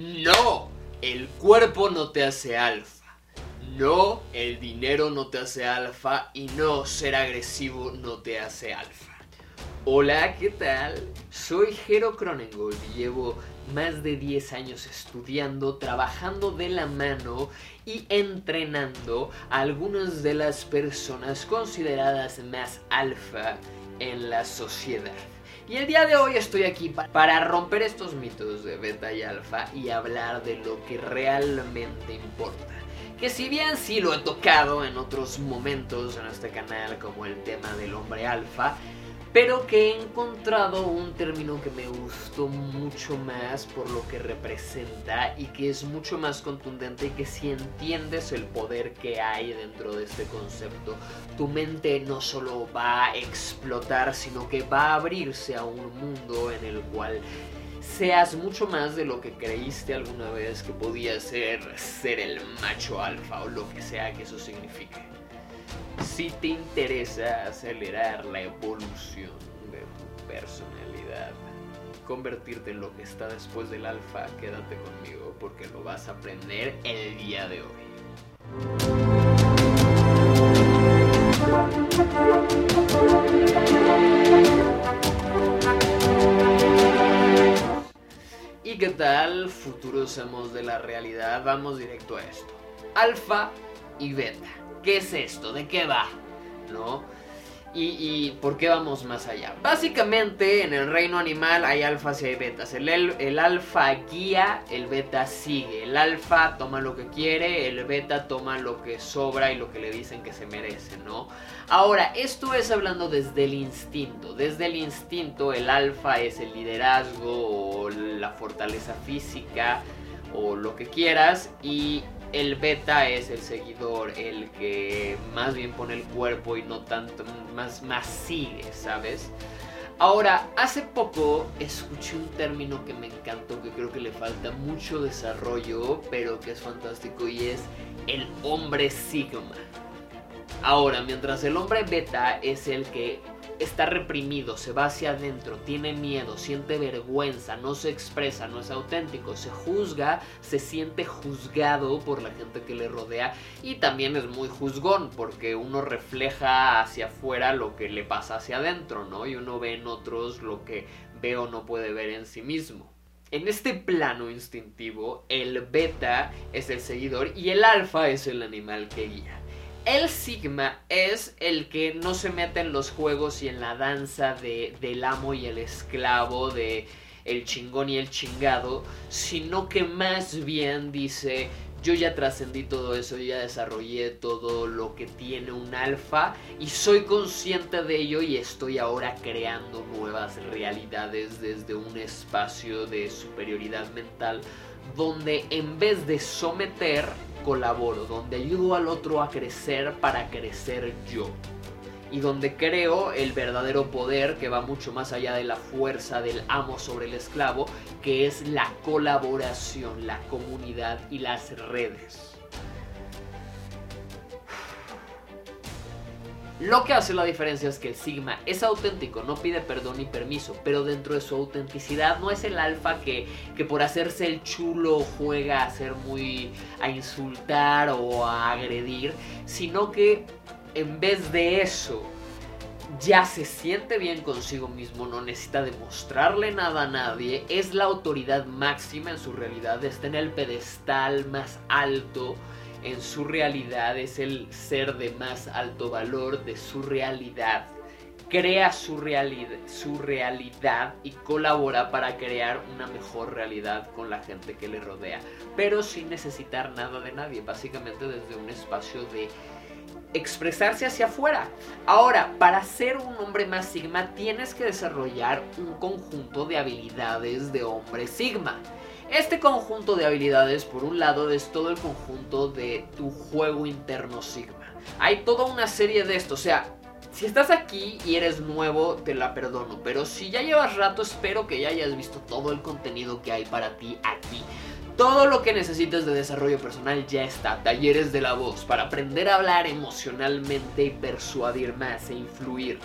No, el cuerpo no te hace alfa. No, el dinero no te hace alfa. Y no, ser agresivo no te hace alfa. Hola, ¿qué tal? Soy Jero Cronengold y llevo más de 10 años estudiando, trabajando de la mano y entrenando a algunas de las personas consideradas más alfa en la sociedad. Y el día de hoy estoy aquí para romper estos mitos de beta y alfa y hablar de lo que realmente importa. Que si bien sí lo he tocado en otros momentos en este canal como el tema del hombre alfa, pero que he encontrado un término que me gustó mucho más por lo que representa y que es mucho más contundente y que si entiendes el poder que hay dentro de este concepto, tu mente no solo va a explotar, sino que va a abrirse a un mundo en el cual seas mucho más de lo que creíste alguna vez que podía ser ser el macho alfa o lo que sea que eso signifique si te interesa acelerar la evolución de tu personalidad, convertirte en lo que está después del alfa, quédate conmigo porque lo vas a aprender el día de hoy. ¿Y qué tal, futuros amos de la realidad? Vamos directo a esto. Alfa y beta. ¿Qué es esto? ¿De qué va? ¿No? Y, por qué vamos más allá. Básicamente en el reino animal hay alfas y hay betas. El, el, alfa guía, el beta sigue. El alfa toma lo que quiere, el beta toma lo que sobra y lo que le dicen que se merece, ¿no? Ahora, esto es hablando desde el instinto. Desde el instinto el alfa es el liderazgo o la fortaleza física o lo que quieras y el beta es el seguidor, el que más bien pone el cuerpo y no tanto, más, más sigue, ¿sabes? Ahora, hace poco escuché un término que me encantó, que creo que le falta mucho desarrollo, pero que es fantástico y es el hombre sigma. Ahora, mientras el hombre beta es el que está reprimido, se va hacia adentro, tiene miedo, siente vergüenza, no se expresa, no es auténtico, se juzga, se siente juzgado por la gente que le rodea y también es muy juzgón porque uno refleja hacia afuera lo que le pasa hacia adentro, ¿no? Y uno ve en otros lo que ve o no puede ver en sí mismo. En este plano instintivo, el beta es el seguidor y el alfa es el animal que guía. El Sigma es el que no se mete en los juegos y en la danza de, del amo y el esclavo, de el chingón y el chingado, sino que más bien dice, yo ya trascendí todo eso, yo ya desarrollé todo lo que tiene un alfa y soy consciente de ello y estoy ahora creando nuevas realidades desde un espacio de superioridad mental donde en vez de someter, colaboro, donde ayudo al otro a crecer para crecer yo. Y donde creo el verdadero poder que va mucho más allá de la fuerza del amo sobre el esclavo, que es la colaboración, la comunidad y las redes. Lo que hace la diferencia es que el Sigma es auténtico, no pide perdón ni permiso, pero dentro de su autenticidad no es el alfa que, que por hacerse el chulo juega a ser muy. a insultar o a agredir, sino que en vez de eso ya se siente bien consigo mismo, no necesita demostrarle nada a nadie, es la autoridad máxima en su realidad, está en el pedestal más alto en su realidad, es el ser de más alto valor de su realidad. Crea su, realidad, su realidad y colabora para crear una mejor realidad con la gente que le rodea, pero sin necesitar nada de nadie, básicamente desde un espacio de expresarse hacia afuera. Ahora, para ser un hombre más sigma tienes que desarrollar un conjunto de habilidades de hombre sigma. Este conjunto de habilidades, por un lado, es todo el conjunto de tu juego interno Sigma. Hay toda una serie de esto, o sea, si estás aquí y eres nuevo, te la perdono, pero si ya llevas rato, espero que ya hayas visto todo el contenido que hay para ti aquí. Todo lo que necesites de desarrollo personal ya está. Talleres de la voz para aprender a hablar emocionalmente y persuadir más e influir.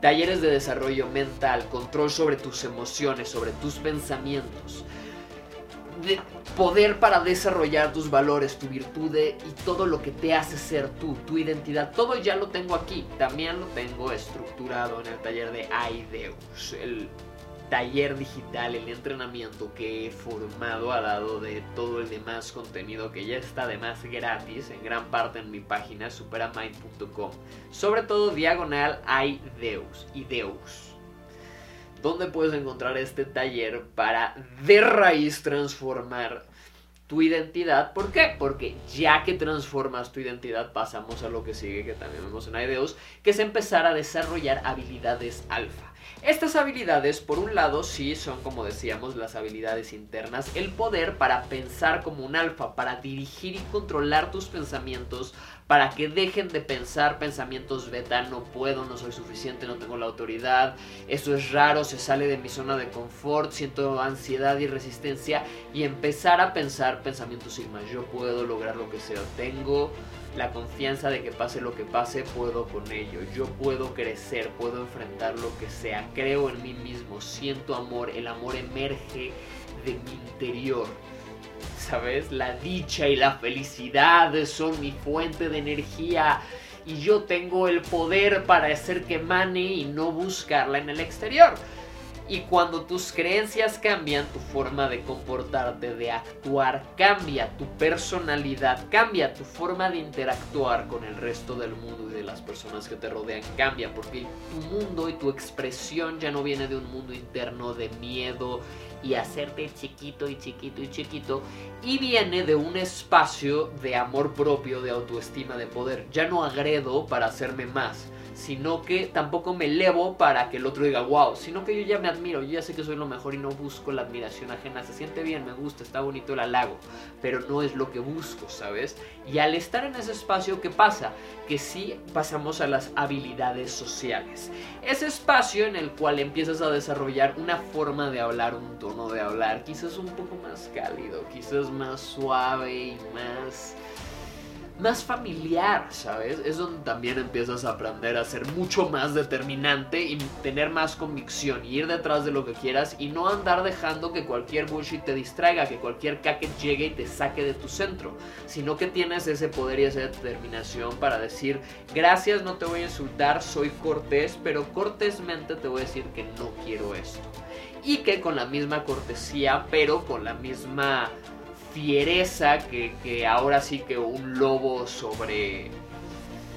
Talleres de desarrollo mental, control sobre tus emociones, sobre tus pensamientos poder para desarrollar tus valores, tu virtud y todo lo que te hace ser tú, tu identidad. Todo ya lo tengo aquí. También lo tengo estructurado en el taller de Aideus, taller digital, el entrenamiento que he formado al lado de todo el demás contenido que ya está además gratis en gran parte en mi página superamind.com. Sobre todo diagonal Aideus, Ideus donde puedes encontrar este taller para de raíz transformar tu identidad. ¿Por qué? Porque ya que transformas tu identidad, pasamos a lo que sigue, que también vemos en Ideos, que es empezar a desarrollar habilidades alfa. Estas habilidades, por un lado, sí son, como decíamos, las habilidades internas, el poder para pensar como un alfa, para dirigir y controlar tus pensamientos, para que dejen de pensar pensamientos beta, no puedo, no soy suficiente, no tengo la autoridad, eso es raro, se sale de mi zona de confort, siento ansiedad y resistencia y empezar a pensar pensamientos sigma, yo puedo lograr lo que sea, tengo la confianza de que pase lo que pase, puedo con ello. Yo puedo crecer, puedo enfrentar lo que sea. Creo en mí mismo, siento amor, el amor emerge de mi interior. ¿Sabes? La dicha y la felicidad son mi fuente de energía y yo tengo el poder para hacer que mane y no buscarla en el exterior. Y cuando tus creencias cambian, tu forma de comportarte, de actuar, cambia, tu personalidad cambia, tu forma de interactuar con el resto del mundo y de las personas que te rodean cambia, porque tu mundo y tu expresión ya no viene de un mundo interno de miedo y hacerte chiquito y chiquito y chiquito, y viene de un espacio de amor propio, de autoestima, de poder. Ya no agredo para hacerme más sino que tampoco me elevo para que el otro diga wow, sino que yo ya me admiro, yo ya sé que soy lo mejor y no busco la admiración ajena, se siente bien, me gusta, está bonito el halago, pero no es lo que busco, ¿sabes? Y al estar en ese espacio, ¿qué pasa? Que sí pasamos a las habilidades sociales. Ese espacio en el cual empiezas a desarrollar una forma de hablar, un tono de hablar, quizás un poco más cálido, quizás más suave y más más familiar, ¿sabes? Es donde también empiezas a aprender a ser mucho más determinante y tener más convicción y ir detrás de lo que quieras y no andar dejando que cualquier bullshit te distraiga, que cualquier caque llegue y te saque de tu centro, sino que tienes ese poder y esa determinación para decir, gracias, no te voy a insultar, soy cortés, pero cortésmente te voy a decir que no quiero esto. Y que con la misma cortesía, pero con la misma fiereza que, ahora sí que un lobo sobre,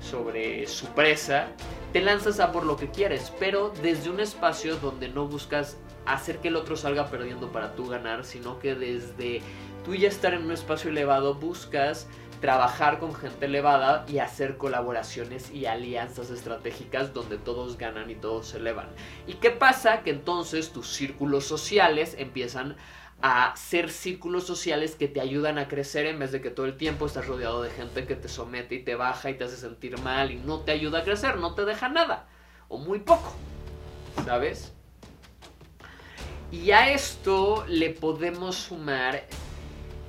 sobre su presa, te lanzas a por lo que quieres, pero desde un espacio donde no buscas hacer que el otro salga perdiendo para tú ganar, sino que desde tú ya estar en un espacio elevado buscas trabajar con gente elevada y hacer colaboraciones y alianzas estratégicas donde todos ganan y todos se elevan. ¿Y qué pasa? Que entonces tus círculos sociales empiezan a ser círculos sociales que te ayudan a crecer en vez de que todo el tiempo estás rodeado de gente que te somete y te baja y te hace sentir mal y no te ayuda a crecer, no te deja nada o muy poco, ¿sabes? Y a esto le podemos sumar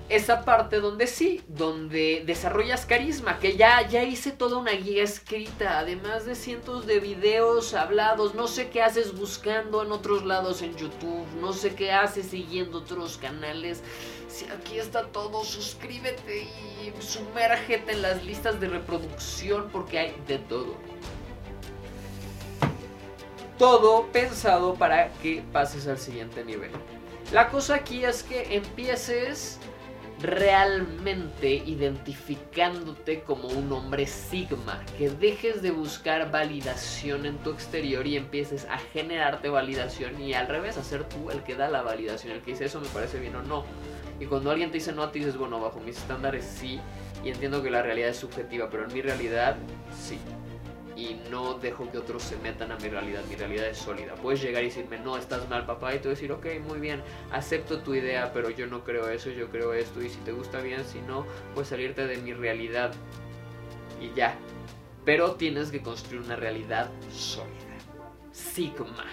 esa parte donde sí, donde desarrollas carisma, que ya, ya hice toda una guía escrita, además de cientos de videos hablados, no sé qué haces buscando en otros lados en YouTube, no sé qué haces siguiendo otros canales. Si aquí está todo, suscríbete y sumérgete en las listas de reproducción porque hay de todo. Todo pensado para que pases al siguiente nivel. La cosa aquí es que empieces realmente identificándote como un hombre sigma, que dejes de buscar validación en tu exterior y empieces a generarte validación y al revés, a ser tú el que da la validación, el que dice eso me parece bien o no. Y cuando alguien te dice no, ti dices, bueno, bajo mis estándares sí, y entiendo que la realidad es subjetiva, pero en mi realidad sí y no dejo que otros se metan a mi realidad. Mi realidad es sólida. Puedes llegar y decirme, no, estás mal, papá, y tú decir, ok, muy bien, acepto tu idea, pero yo no creo eso, yo creo esto, y si te gusta bien, si no, pues salirte de mi realidad y ya. Pero tienes que construir una realidad sólida. Sigma,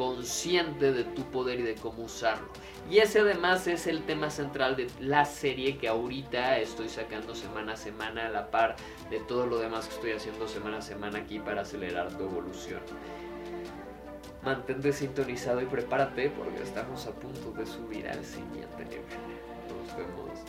consciente de tu poder y de cómo usarlo. Y ese además es el tema central de la serie que ahorita estoy sacando semana a semana a la par de todo lo demás que estoy haciendo semana a semana aquí para acelerar tu evolución. Mantente sintonizado y prepárate porque estamos a punto de subir al siguiente nivel. Nos vemos.